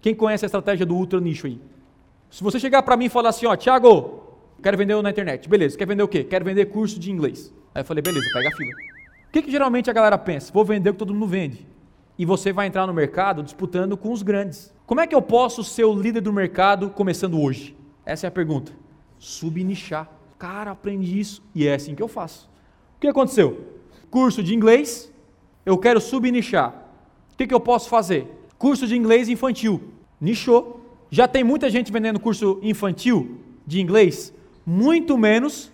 Quem conhece a estratégia do ultra nicho aí? Se você chegar para mim e falar assim, ó, Thiago, quero vender na internet. Beleza, quer vender o quê? Quero vender curso de inglês. Aí eu falei, beleza, pega a fila. O que, que geralmente a galera pensa? Vou vender o que todo mundo vende. E você vai entrar no mercado disputando com os grandes. Como é que eu posso ser o líder do mercado começando hoje? Essa é a pergunta. Subnichar. Cara, aprendi isso e é assim que eu faço. O que aconteceu? Curso de inglês, eu quero subnichar. O que, que eu posso fazer? Curso de inglês infantil. Nichou. Já tem muita gente vendendo curso infantil de inglês, muito menos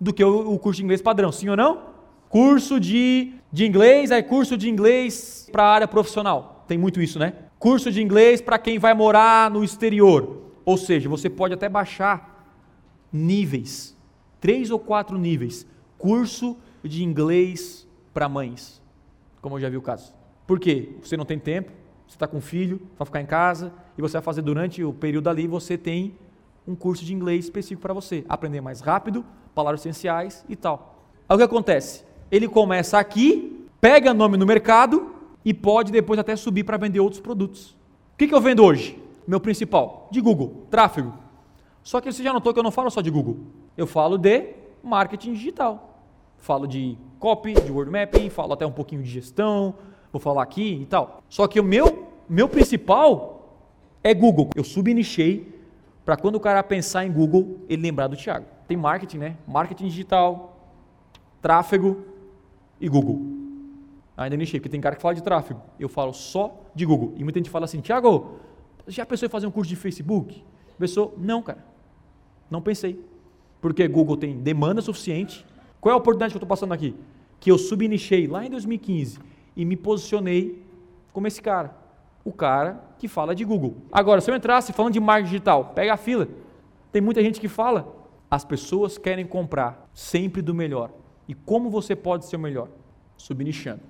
do que o, curso de inglês padrão, sim ou não? Curso de, de inglês, aí curso de inglês para a área profissional. Tem muito isso, né? Curso de inglês para quem vai morar no exterior. Ou seja, você pode até baixar níveis, três ou quatro níveis. Curso de inglês para mães, como eu já vi o caso. Por quê? Você não tem tempo, você está com um filho, vai ficar em casa, e você vai fazer durante o período ali, você tem um curso de inglês específico para você. Aprender mais rápido, palavras essenciais e tal. Aí o que acontece? Ele começa aqui, pega nome no mercado e pode depois até subir para vender outros produtos. O que, que eu vendo hoje? Meu principal, de Google, tráfego. Só que você já notou que eu não falo só de Google. Eu falo de marketing digital. Falo de copy, de word mapping, falo até um pouquinho de gestão, vou falar aqui e tal. Só que o meu, meu principal é Google. Eu subnichei para quando o cara pensar em Google, ele lembrar do Thiago. Tem marketing, né? Marketing digital, tráfego e Google. Ainda nichei, porque tem cara que fala de tráfego. Eu falo só de Google. E muita gente fala assim, Thiago, já pensou em fazer um curso de Facebook? Pensou? Não, cara. Não pensei. Porque Google tem demanda suficiente. Qual é a oportunidade que eu estou passando aqui? Que eu subnichei lá em 2015 e me posicionei como esse cara. O cara que fala de Google. Agora, se eu entrasse falando de marketing digital, pega a fila. Tem muita gente que fala. As pessoas querem comprar sempre do melhor. E como você pode ser o melhor? Subnichando.